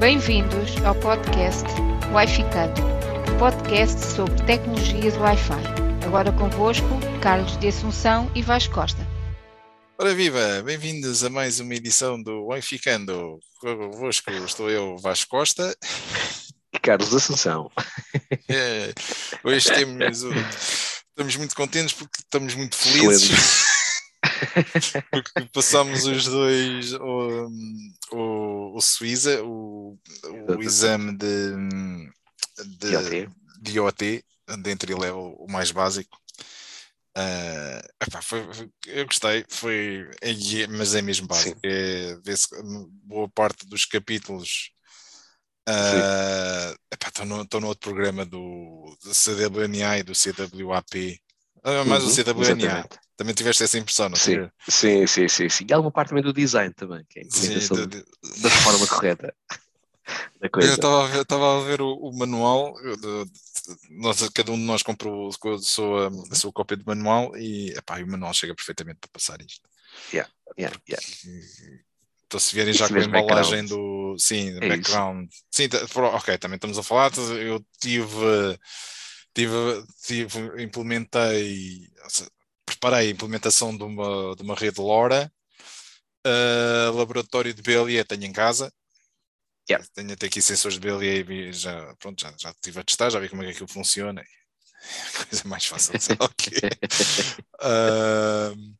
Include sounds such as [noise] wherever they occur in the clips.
Bem-vindos ao podcast Wi-Ficando, podcast sobre tecnologias Wi-Fi. Agora convosco, Carlos de Assunção e Vasco Costa. Ora viva, bem-vindos a mais uma edição do Wi-Ficando. Convosco estou eu, Vasco Costa. E Carlos de Assunção. [laughs] É, hoje temos, estamos muito contentes porque estamos muito felizes. [laughs] porque passamos os dois o, o, o Suíza, o, o exame de, de, de OT, de entry level, o mais básico. Uh, epá, foi, foi, eu gostei, foi, é, mas é mesmo básico. É, boa parte dos capítulos estão uh, no, no, outro programa do, do CWNA e do CWAP. Uh, mais uhum, o CWNA. Exatamente. Também tiveste essa impressão, não sim, sim, sim, sim, sim. E alguma parte também do design também, que é a implementação de, de... da forma correta. [laughs] Da coisa. Eu estava a ver, estava a ver o, o manual, de, de, nós, cada um de nós comprou a sua, a sua cópia de manual e, epá, e o manual chega perfeitamente para passar isto. Yeah, yeah, yeah. Então, se vierem já com a embalagem do. Sim, é background. Isso. Sim, tá, ok, também estamos a falar. Eu tive. Tive, tive implementei preparei a implementação de uma, de uma rede LoRa, uh, laboratório de BLE tenho em casa, yeah. tenho até aqui sensores de BLE já, pronto, já, já estive a testar, já vi como é que aquilo funciona, [laughs] coisa mais fácil de saber uh,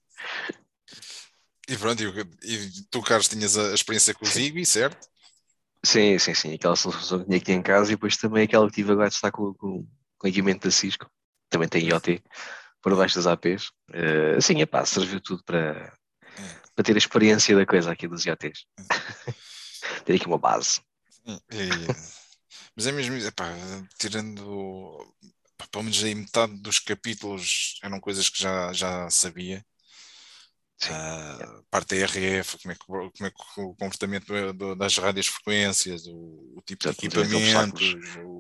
e pronto, e, e, tu Carlos tinhas a experiência com o Zigbee, certo? Sim, sim, sim, aquela solução que tinha aqui em casa e depois também aquela que tive agora de estar com, com, com equipamento da Cisco, também tem IoT por baixo das APs. Uh, eh, sim, epá, serviu tudo para, para ter a experiência da coisa aqui dos IoTs. [laughs] ter aqui uma base. mas é mesmo, epá, tirando pelo menos aí metade dos capítulos eram coisas que já, já sabia. Uh, parte da RF, como é, que, como é que o comportamento das rádios frequências, o, o tipo de equipamentos, o,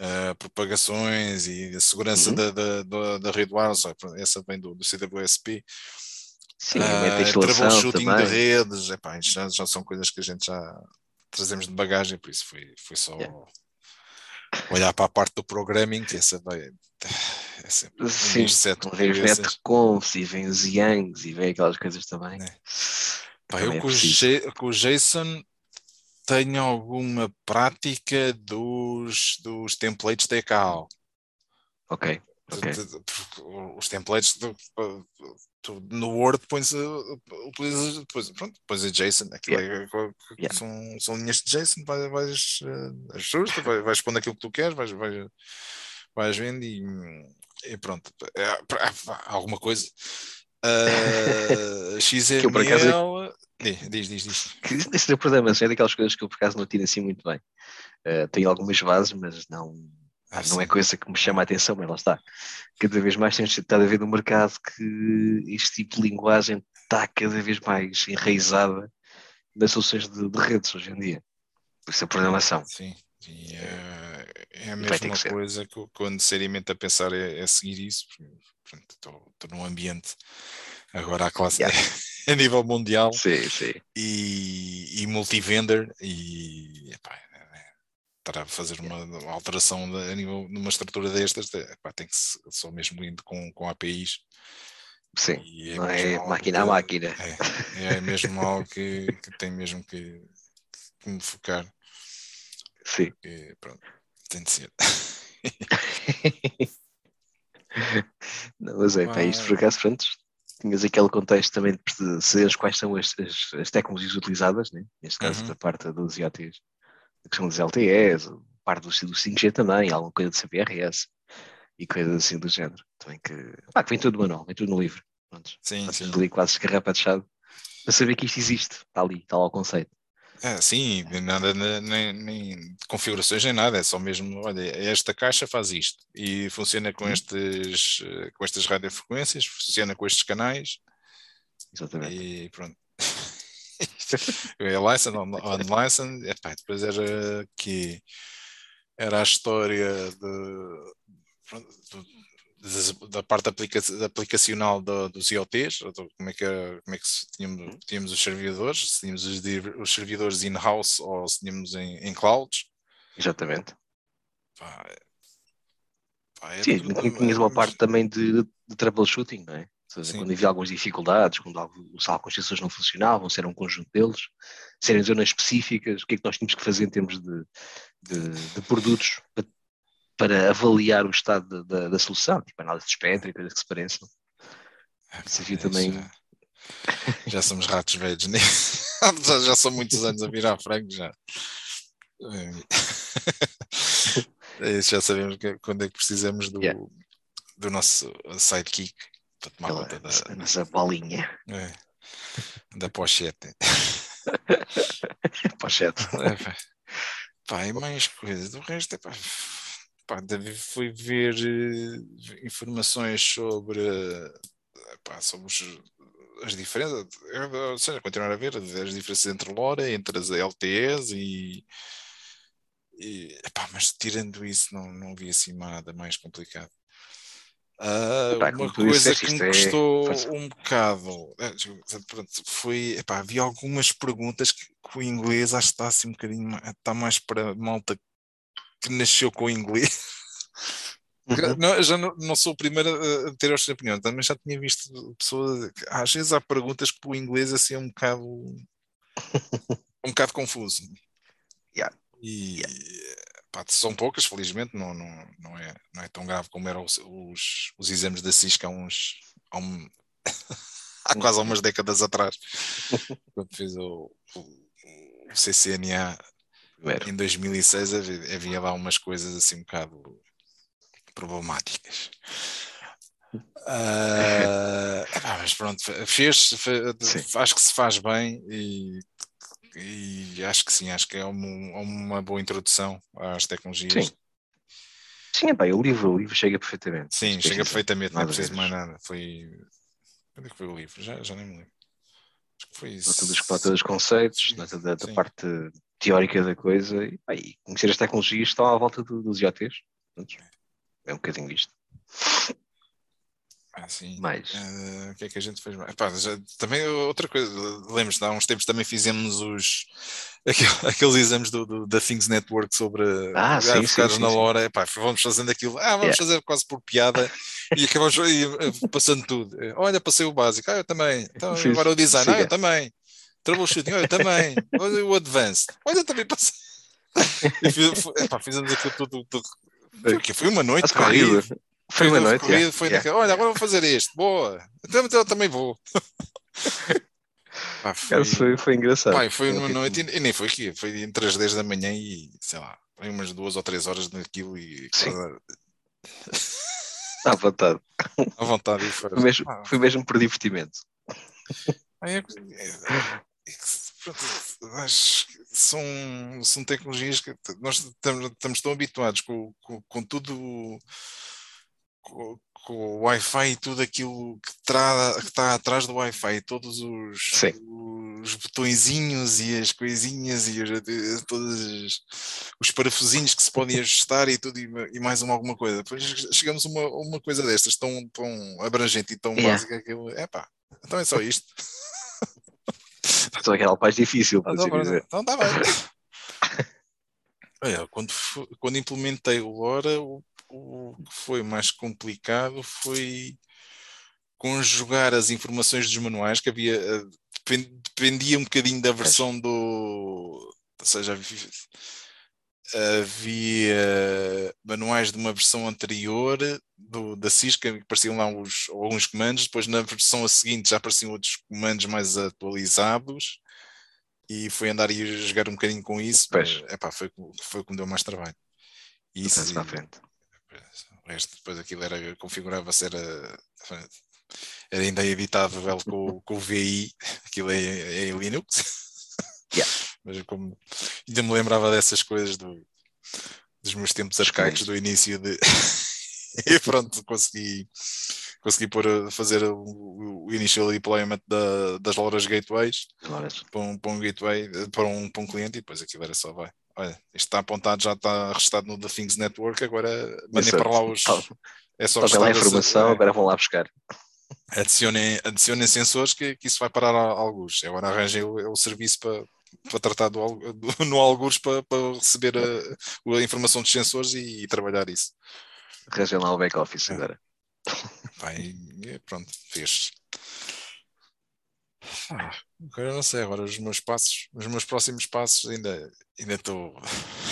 uh, propagações e a segurança uhum. da, da, da, rede wireless, essa vem do, do CWSP. Sim, uh, troubleshooting de redes, epá, já, já são coisas que a gente já trazemos de bagagem, por isso foi, foi só yeah. olhar para a parte do programming, que essa vai. É sempre Sim, um vem os netconfs e vem os Yangs e vem aquelas coisas também. É. Pá, eu é com, o com o Jason tenho alguma prática dos, dos templates TKO. Ok. okay. Os templates do, no Word pões, utilizas depois, pronto, depois a JSON, aquilo yeah. É, yeah. São, são linhas de JSON, vais, vais uh, ajusta, vais, vais pondo aquilo que tu queres, vais, vais, vais vendo e, e pronto. É, é, alguma coisa. [laughs] Uh, XML. Diz, diz, diz. Esse é problema, é daquelas coisas que eu por acaso não tiro assim muito bem. Uh, tenho algumas bases, mas não, ah, não é coisa que me chama a atenção, mas lá está. Cada vez mais temos estado a ver no mercado que este tipo de linguagem está cada vez mais enraizada nas soluções de, de redes hoje em dia. Por isso a programação. Sim, sim é, é, a mesma que coisa que, que eu necessariamente a pensar é, é seguir isso. Estou num ambiente agora a classe yeah. [laughs] a nível mundial sim, sim. e, e multivendor e epá, para fazer uma, uma alteração de, a nível numa estrutura destas epá, tem que ser só mesmo indo com, com APIs Sim, é não é máquina que, a máquina. É, é mesmo algo que, que tem mesmo que, que me focar. Sim. Porque, pronto, tem de ser. [laughs] não, mas é, pá, isto por acaso, pronto, tinhas aquele contexto também de saberes quais são as, as, as, tecnologias utilizadas, né? neste caso uhum. da parte dos IoTs, a questão dos LTEs, parte do, do 5G também, alguma coisa de CPRS e coisas assim do género. Também que, pá, que vem tudo no manual, vem tudo no livro. Pronto. Sim, sim. ali quase escarrapachado para saber que isto existe, está ali, está lá o conceito. É, sim, nada, nem, nem configurações nem nada, é só mesmo, olha, esta caixa faz isto e funciona com, uhum. estes, com estas radiofrequências, funciona com estes canais. Exatamente. E pronto. [laughs] é license, unlicensed, é, pá, depois era que era a história de, da parte aplica aplicacional do, dos IoTs, como é que, como é que tínhamos, uhum. tínhamos os servidores, se tínhamos os, os servidores in-house ou se tínhamos em, em clouds. Exatamente. Pá, pá, é Sim, tudo, tinhas uma parte também de, de troubleshooting, não é? Seja, quando havia algumas dificuldades, quando algumas construções não funcionavam, se era um conjunto deles, se eram zonas específicas, o que é que nós tínhamos que fazer em termos de, de, de produtos para para avaliar o estado da, da solução, tipo análise de espectro e coisas que se pareçam. Isso havia também. Já, já, somos ratos velhos, né? [laughs] já, já são muitos anos a virar frango já. É, já sabemos que, quando é que precisamos do, yeah. do nosso sidekick para tomar conta da a nossa bolinha. É, da pochete. [laughs] pochete. É, pá, e mais coisas. Do resto é pá pá, fui ver uh, informações sobre, pá, sobre os, as diferenças, ou seja, continuar a ver as diferenças entre LoRa, entre as LTEs e, e epá, mas tirando isso não, não vi assim nada mais complicado. Uh, uma coisa que me é custou é... um bocado pronto, foi epá, havia algumas perguntas que, que, o inglês acho que está assim um bocadinho está mais para malta que nasceu com o inglês. Uhum. Não, já não, não, sou o primeiro a ter esta opinião, também já tinha visto pessoas. Às vezes há perguntas que o inglês assim é um bocado. [laughs] um bocado confuso. Yeah. E yeah. Pá, são poucas, felizmente, não, não, não, é, não é tão grave como eram os, os, os exames da CISC há uns. Há, um, [laughs] há quase umas décadas atrás, [laughs] quando fiz o, o, o CCNA em 2006 havia, havia, lá umas coisas assim um bocado problemáticas. [laughs] Uh, mas pronto, fez, fez acho que se faz bem e, e, acho que sim, acho que é uma, uma boa introdução às tecnologias. Sim. Sim, é bem, o livro, o livro chega perfeitamente. Sim, chega perfeitamente, não é preciso mais nada. Foi. Quando é que foi o livro? Já, já nem me lembro. Acho que foi isso. Nota dos, dos conceitos, nota da, da parte teórica da coisa e, pá, e conhecer as tecnologias estão à volta do, dos IoTs. É um bocadinho isto. Ah, sim. Mais. Uh, o que é que a gente fez mais? Epá, já, também outra coisa, lembro-me, há uns tempos também fizemos os [laughs] aqueles exames do, do, da Things Network sobre ah, sim, sim, sim, na hora, epá, vamos fazendo aquilo, ah, vamos yeah. fazer quase por piada [laughs] e acabamos e, passando tudo. Olha, passei o básico, ah, eu também. Então, agora o design, ah, eu também. Troubleshooting, olha, também. Olha o Advanced, olha, também passei. E fiz, epá, fizemos aquilo tudo, tudo. Foi, foi uma noite, corrida. Foi uma noite. Corrida, foi yeah. Olha, agora vou fazer este, boa. Então, então eu também vou. [laughs] Pá, foi, foi, foi, engraçado. Pá, foi numa noite e, e, nem foi aqui, foi entre as 10 da manhã e sei lá, foi umas duas ou três horas naquilo e. Sim. [laughs] À vontade. À vontade. Foi, mesmo, foi mesmo por divertimento. É, é, são, são tecnologias que nós estamos, estamos tão habituados com, com, com tudo com, com o Wi-Fi e tudo aquilo que, tra, que está atrás do Wi-Fi, todos os, os botõezinhos e as coisinhas e os, todos os parafusinhos que se podem ajustar e tudo e, mais uma alguma coisa. Depois chegamos a uma, uma coisa destas tão, tão abrangente e tão yeah. básica que é pá, então é só isto. [laughs] Só que era mais difícil, para então, dizer. Então está bem. [laughs] Olha, quando, quando implementei o LoRa, o, o que foi mais complicado foi conjugar as informações dos manuais que havia eh, dependia um bocadinho da versão do ou seja havia manuais de uma versão anterior do, da Cisca que apareciam lá os, alguns comandos, depois na versão seguinte já apareciam outros comandos mais atualizados e foi andar e jogar um bocadinho com isso, mas, epá, foi, foi o que me deu mais trabalho. E isso, e, frente. O resto, depois aquilo era, configurava-se, era, era ainda editável com, com o VI, [laughs] aquilo é, é em Linux. Yeah. Mas como ainda me lembrava dessas coisas do, dos meus tempos arcaicos do início de. [laughs] [laughs] e pronto, consegui, consegui pôr, fazer o, o initial deployment da, das lojas gateways para um, para um gateway, para um, para um cliente e depois aquilo era só vai. Olha, isto está apontado, já está registado no The Things Network, agora mandem para lá os, É só lá a informação, é. agora vão lá buscar. Adicionem, adicionem sensores que, que isso vai parar a alguns. Agora arranjem o, o serviço para, para tratar do, do, [laughs] no alguns para, para receber a, a, informação dos sensores e, e trabalhar isso. Arranjem lá o back-office é. agora. Vai, pronto, fez. Ah, agora não sei, agora os meus passos, os meus próximos passos ainda ainda estou. [laughs]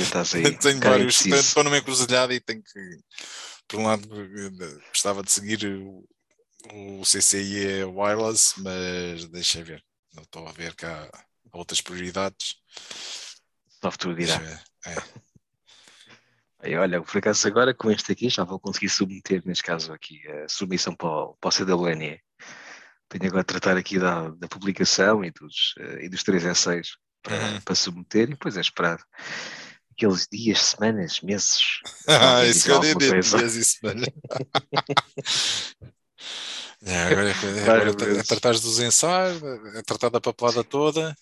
tenho vários, estou numa encruzilhada e tenho que, por um lado, gostava de seguir o, o CCIE wireless, mas deixa ver. Não estou a ver há outras prioridades. Futuro dirá. É. Aí, olha, por acaso agora com este aqui já vou conseguir submeter, neste caso aqui, a submissão para o, para o CWNE tenho agora a tratar aqui da, da publicação e dos, uh, e dos três ensaios para, uhum. para submeter e depois é esperar aqueles dias, semanas, meses. [laughs] Ah, isso que eu dei dias e semanas. [laughs] é, agora, é, agora é, é tratar dos ensaios, é tratar da papelada toda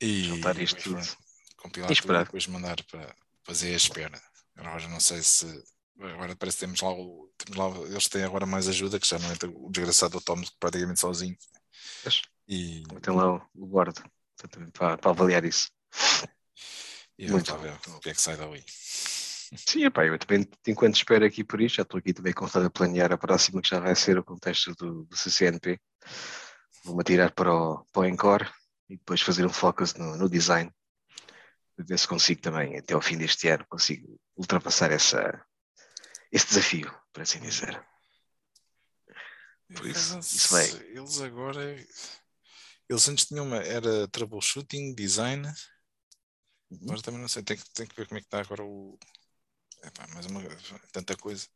e juntar isto tudo. Compilar e depois mandar para fazer a espera. Agora não sei se Agora parece que temos lá, o, temos lá eles têm agora mais ajuda, que já não é o desgraçado Tom praticamente sozinho. E tem lá o, o para, para avaliar isso. E Muito ver o que é que sai daí. Sim, epá, eu também, enquanto espero aqui por isto, já estou aqui também constado a planear a próxima, que já vai ser o contexto do, do CCNP. Vou-me atirar para o, para o Encore e depois fazer um focus no, no design. Ver se consigo também, até ao fim deste ano, consigo ultrapassar essa, esse desafio, por assim dizer. Por isso, isso vai. Eles agora. Eles antes tinham uma. Era troubleshooting, design. Uhum. Agora também não sei. Tem que, tem que ver como é que está agora o. É pá, mais uma. Tanta coisa.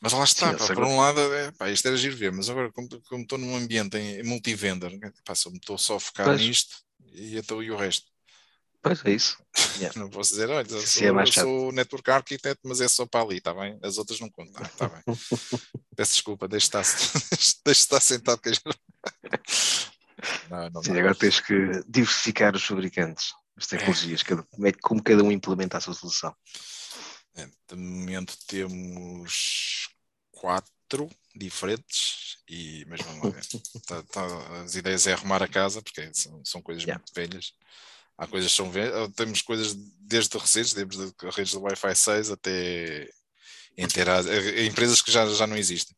Mas lá está, Sim, pá, por um lado, é, pá, isto era giro ver, mas agora, como, como estou num ambiente em, em multivendor, pá, só me estou só a focar pois. nisto e, então, e o resto. Pois é isso. Yeah. [laughs] Não posso dizer, olha, eu sou, é eu sou network architect, mas é só para ali, está bem? As outras não contam, está bem. [laughs] Peço desculpa, deixe estar, [laughs] deixe estar sentado que não, não Sim, agora tens que diversificar os fabricantes, as tecnologias, cada, como, é, como cada um implementa a sua solução. De momento temos quatro diferentes, e, mas vamos lá ver. [laughs] tá, tá, as ideias é arrumar a casa, porque são, são coisas yeah. muito velhas. Há coisas que são temos coisas desde recentes, desde redes do Wi-Fi 6 até inteiras, empresas que já, já não existem.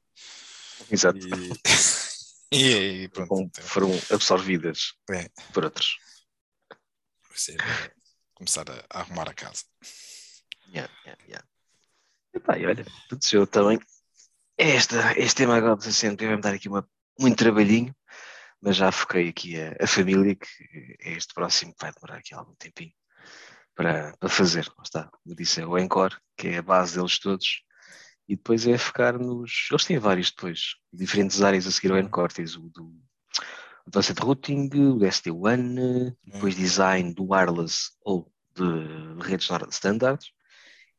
Exato. E, [laughs] e, e pronto. Então. Foram absorvidas é. por outros. Ser, começar a, a, arrumar a casa. Yeah, yeah, yeah. Epá, e olha, tudo seu também. Esta, este tema agora do CCNP vai-me dar aqui uma, muito trabalhinho, mas já foquei aqui a, a, família, que é este próximo que vai demorar aqui algum tempinho para, para fazer. Lá está, como disse, é o Encore, que é a base deles todos, e depois é focar nos. Eles têm vários depois, diferentes áreas a seguir ao Encore, tens o do Advanced Routing, o SD1, depois hum. design do wireless ou de redes standards,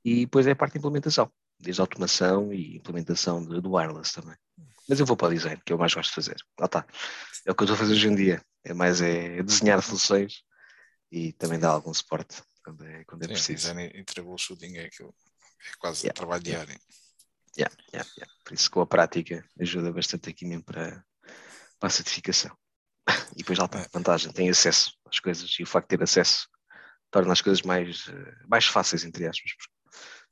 e depois é a parte de implementação, desde automação e implementação de, do wireless também. Mas eu vou para o design, que eu mais gosto de fazer. Lá está. É o que eu estou a fazer hoje em dia. É mais é desenhar soluções e também dar algum suporte quando é, quando é Sim, preciso. Design e troubleshooting é, aquilo, é quase yeah. trabalho diário. Yeah, yeah, yeah. Por isso com a prática ajuda bastante aqui mesmo para, para a certificação. [laughs] E depois lá está, a vantagem, tem acesso às coisas e o facto de ter acesso torna as coisas mais, eh, mais fáceis, entre aspas,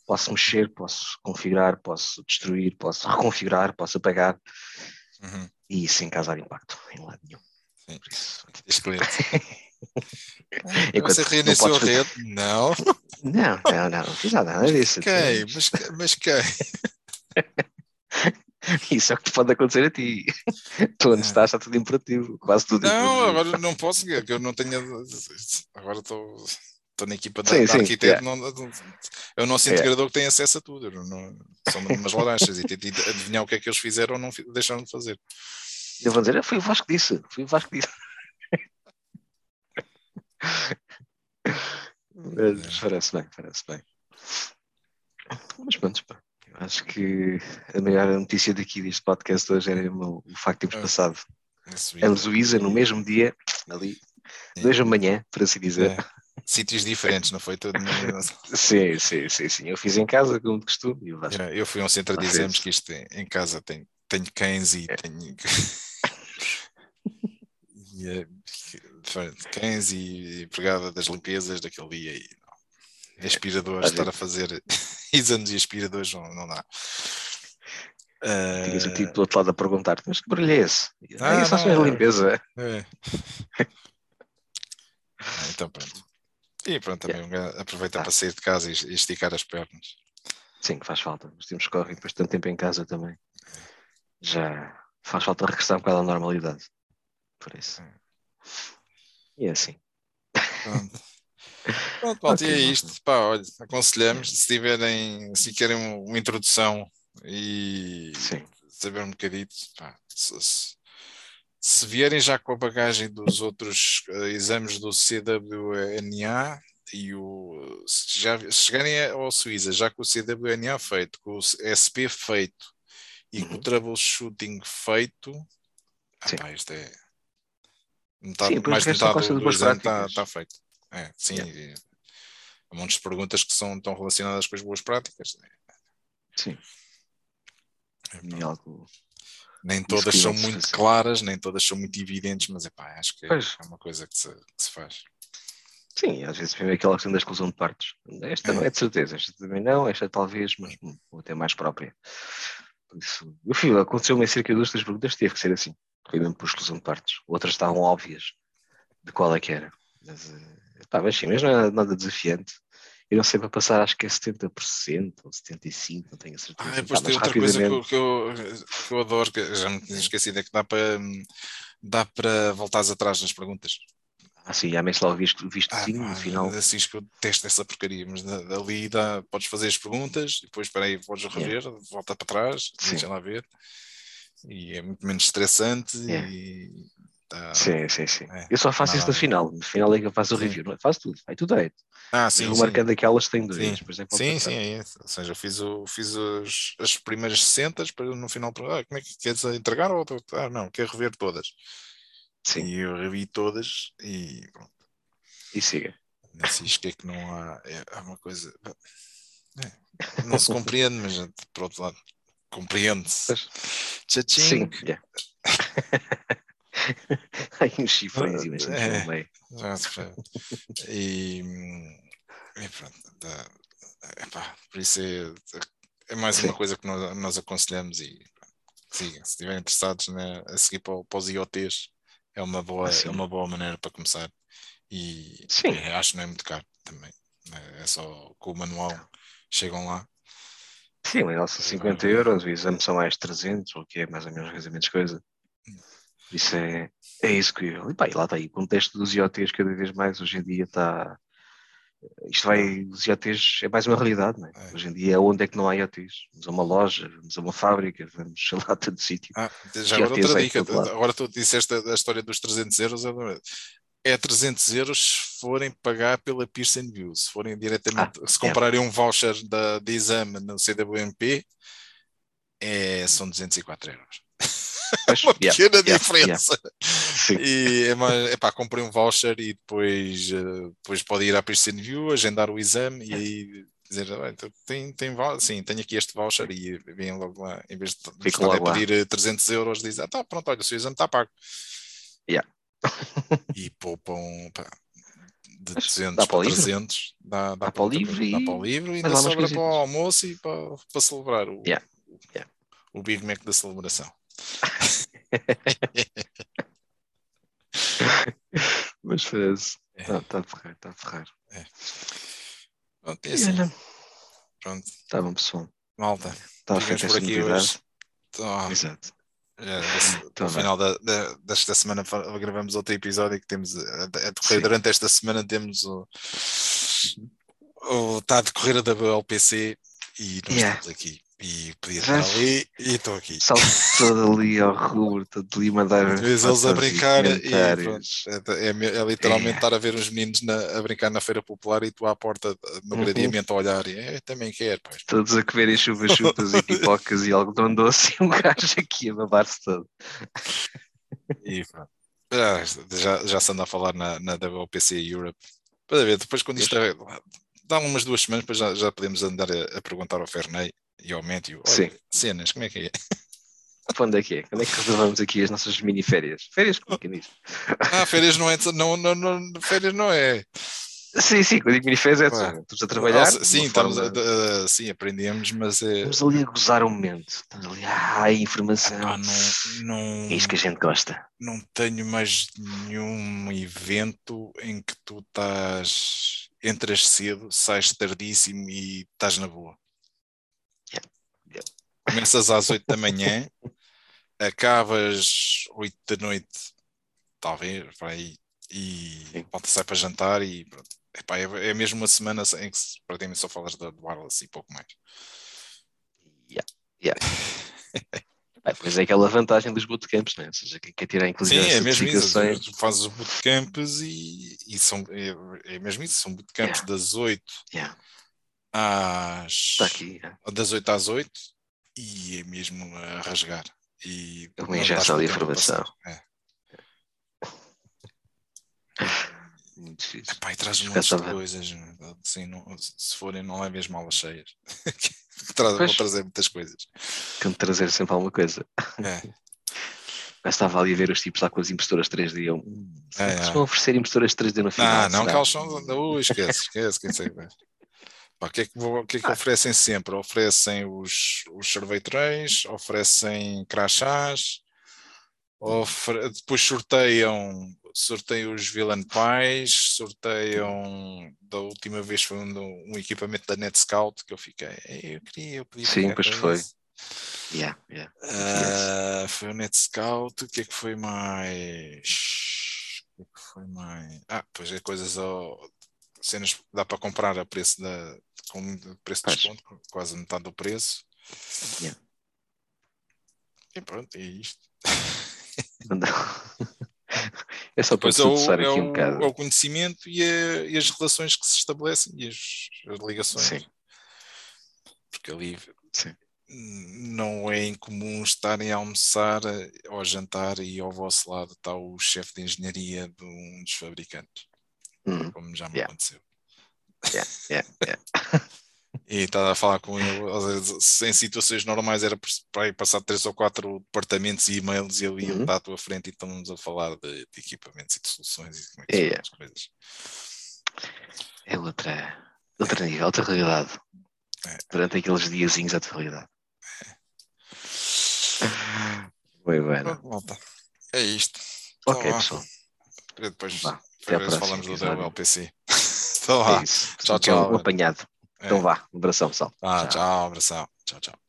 posso mexer, posso configurar, posso destruir, posso reconfigurar, posso apagar uhum. e sem causar impacto em lado nenhum. Sim. Isso. [laughs] Enquanto Você reiniciou a rede? Não. Não, não, não, não fiz nada disso. Quem? Mas, mas quem? [laughs] Isso é o que pode acontecer a ti. [laughs] Tu onde é. estás está tudo imperativo, quase tudo. Não, agora não posso, que eu não tenho. Agora estou estou na equipa da, sim, da arquiteto, não, eu não sinto integrador que tem acesso a tudo. Não, são umas laranjas e tento adivinhar o que é que eles fizeram ou não deixaram de fazer. Eu vou dizer, foi o Vasco que disse, foi o Vasco que disse. Mas parece bem, parece bem. Mas pronto, pá. acho que a maior notícia daqui deste podcast hoje era o, o facto de termos é. passado a Luísa no mesmo dia, ali, dois da manhã, por assim dizer. É sítios diferentes, não foi? Todo [laughs] sim, sim, sim, sim. Eu fiz em casa, como de costume. Eu, fui a um centro de exames que isto em casa tem, tenho cães e é. tenho. [laughs] e, é, cães e empregada das limpezas daquele dia e não. aspiradores, estar a fazer [laughs] exames e aspiradores não, não dá. Tinhas o tipo do outro lado a perguntar mas que brilho é esse? Ah, isso é limpeza. É. Ah, então pronto. E pronto, também yeah. aproveita ah. para sair de casa e, esticar as pernas. Sim, faz falta. Os tempos correm depois de tanto tempo em casa também. Já faz falta regressar um bocado à normalidade. Por isso. E é assim. Pronto. [laughs] Pronto, pronto okay, e é isto. Pá, olha, aconselhamos, se tiverem, se querem uma introdução e Sim. saber um bocadito, pá, se, se, se, vierem já com a bagagem dos outros uh, exames do CWNA e o se, já, se chegarem ao Suíça já com o CWNA feito, com o SP feito e uhum. com o troubleshooting feito, ah, pá, isto é metade, sim, mais de metade do, do exame está, está feito. É, sim, yeah. há de perguntas que são tão relacionadas com as boas práticas. Sim. É, algo... Nem todas são muito fazer. claras, nem todas são muito evidentes, mas epá, acho que é, é uma coisa que se, que se, faz. Sim, às vezes vem aquela questão da exclusão de partes. Esta é. não é de certeza, esta também não, esta talvez, mas até mais própria. Por isso, eu fui, aconteceu-me cerca de duas, três perguntas, teve que ser assim, foi mesmo por exclusão de partes. Outras estavam óbvias de qual é que era. Mas, uh, mas sim, mas não é nada desafiante. Eu não sei para passar, acho que é 70% ou 75%, não tenho a certeza. Ah, depois tem outra coisa que eu, que, eu, adoro, que já me tinha esquecido, é que dá para, dá para voltares atrás nas perguntas. Ah, sim, já metes lá o visto, visto ah, no final. Assim que eu detesto essa porcaria, mas ali dá, podes fazer as perguntas, depois espera aí, podes rever, yeah. volta para trás, sim. deixa lá ver. E é muito menos estressante yeah. e Tá... Sim, sim, sim. É, eu só faço isso no final. No final é que eu faço o review. Não, faço tudo, vai tudo direito. Ah, sim. Eu vou marcando aquelas que têm dois. Sim, é sim, sim, é isso. Ou seja, eu fiz, o, fiz os, as primeiras 60 para no final ah, como é que queres entregar ou ah, não, quero rever todas. Sim. E eu revi todas e pronto. E siga. Que é que não há. É, uma coisa. É, não se compreende, mas por outro lado, compreende-se. Sim. Yeah. [laughs] [laughs] Aí uns chifres e umas é, no meio. E, e pronto. Dá, epá, por isso é, é mais Sim. uma coisa que nós, nós aconselhamos e siga, se estiverem interessados né, a seguir para, para os IoTs, é uma boa, é uma boa maneira para começar. E, Sim. e acho que não é muito caro também. É, é só com o manual chegam lá. Sim, mas são 50 euros, o exame são mais 300, o que é mais ou menos menos coisa. Isso é, é isso que eu. E, pá, e lá está aí, o contexto dos IoTs cada vez mais hoje em dia está. Isto vai, os IoTs é mais uma realidade, não é? é. Hoje em dia é onde é que não há IoTs. Vamos a uma loja, vamos a uma fábrica, vamos sei lá, todo sítio. Ah, já agora outra dica, agora tu disseste a, a história dos 300 euros, é 300 euros se forem pagar pela Pearson View, se forem diretamente, ah, se é. comprarem é. um voucher da, de exame no CWMP, é, são 204 euros. [laughs] Uma pequena yeah, diferença. Yeah, e é epá, comprei um voucher e depois, uh, depois pode ir à Pearson View, agendar o exame e aí dizer, então, tem, tem, sim, tenho aqui este voucher e vem logo lá, em vez de pedir 300 eh, euros, diz, ah, tá, pronto, olha, o seu exame está pago. Yeah. e poupam pá, de 200 para 300, dá, dá, dá, para o livro dá para o livro e ainda sobra para o almoço e para, para celebrar o, yeah. Yeah. o Big Mac da celebração. Mas fez. Está é. tá a ferrar, está a ferrar. É. Pronto, é assim. Pronto. Está bom, pessoal. Malta. Está feita por aqui hoje. Então, Exato. É, então, no final da, da, desta semana gravamos outro episódio que temos a, a decorrer durante esta semana temos o, o está a decorrer da BLPC e nós yeah. estamos aqui e podia estar ali e estou aqui. Salto ali ao Roberto, ali mandar. Às vezes eles a brincar e pronto, é, é, é literalmente é. estar a ver os meninos na, a brincar na feira popular e tu à porta no uhum. gradeamento a olhar e é, também quero. Pois. Todos a comerem chuvas chupas e pipocas e algodão doce e um [laughs] gajo aqui a babar-se todo. E pronto. Já, já, já se anda a falar na, na WPC Europe Para ver, depois quando isto é, dá umas duas semanas, depois já, já podemos andar a, a perguntar ao Ferney e ao Métio. Sim. Cenas, como é que é? Quando é que é? Quando é que reservamos aqui as nossas mini férias? Férias, como é que diz? Ah, férias não é. Não, não, não, férias não é. Sim, sim, quando digo mini férias é estamos a trabalhar. Nossa, sim, estamos forma... a, a, sim, aprendemos, mas é. Estamos ali a gozar o momento. Estamos ali, ah, informação. Ah, não, não, é isso que a gente gosta. Não tenho mais nenhum evento em que tu estás. Entras cedo, sais tardíssimo e estás na boa. Começas às 8 da manhã acabas 8 da noite, talvez, para aí, e volta sai para jantar e pronto. Epá, é, é mesmo uma semana em que praticamente só falas da wireless e pouco mais. Yeah, yeah. [laughs] é, pois é aquela vantagem dos bootcamps, né? ou seja, quem quer tirar inclusive Sim, é mesmo isso, fazes os bootcamps e, e são, é, é, mesmo isso, são bootcamps yeah. das 8 yeah. às Está aqui, yeah. das 8 às 8 e é mesmo a rasgar. E uma injeção de informação. É. [laughs] Muito difícil. Epá, e traz um monte de coisas. Assim, não, se forem, não é mesmo malas cheias. [laughs] Traz, vou trazer muitas coisas. Quando trazer sempre alguma coisa. É. [laughs] Eu estava ali a ver os tipos lá com as impressoras 3D. Eu, hum, é, é. vão oferecer impressoras 3D no final? Ah, não, eles são. Uh, esquece, esquece, quem sei. O que é que, que, é que oferecem sempre? Oferecem os, os sorvetrões, oferecem crachás, ofre... depois sorteiam, sorteiam os Villain Pies, sorteiam da última vez foi um, um equipamento da Netscout que eu fiquei. Eu queria, eu podia Sim, pois foi. Yeah, yeah. Uh, foi o Netscout, o que é que foi mais? O que é que foi mais? Ah, pois é coisas ao, cenas dá para comprar a preço da com preço de desconto, quase metade do preço. Yeah. E pronto, é isto. é só para Depois é, aqui o, um bocado. É o conhecimento e, a, e, as relações que se estabelecem e as, as ligações. Sim. Porque ali Sim. não é incomum estarem a almoçar ou a jantar e ao vosso lado está o chefe de engenharia de um dos fabricantes. Uhum. Como já me Yeah. aconteceu. Yeah, yeah, yeah. [laughs] E estava a falar com ele, às vezes, em situações normais era para ir passar três ou quatro departamentos e e-mails e ele Uhum. estar à tua frente e estamos a falar de, de equipamentos e de soluções e como é que Yeah. as coisas. É outra, outra nível, outra realidade. É. Durante aqueles diazinhos é outra realidade. Muito bem. Pronto, malta. É isto. Ok, Então, pessoal. Depois, Vá, até depois próxima falamos do. WLPC. [laughs] então vá. É. Tchau, é um tchau. apanhado. É. Então vá, um abração, pessoal. Ah, Tchau. tchau, abração. Tchau, tchau.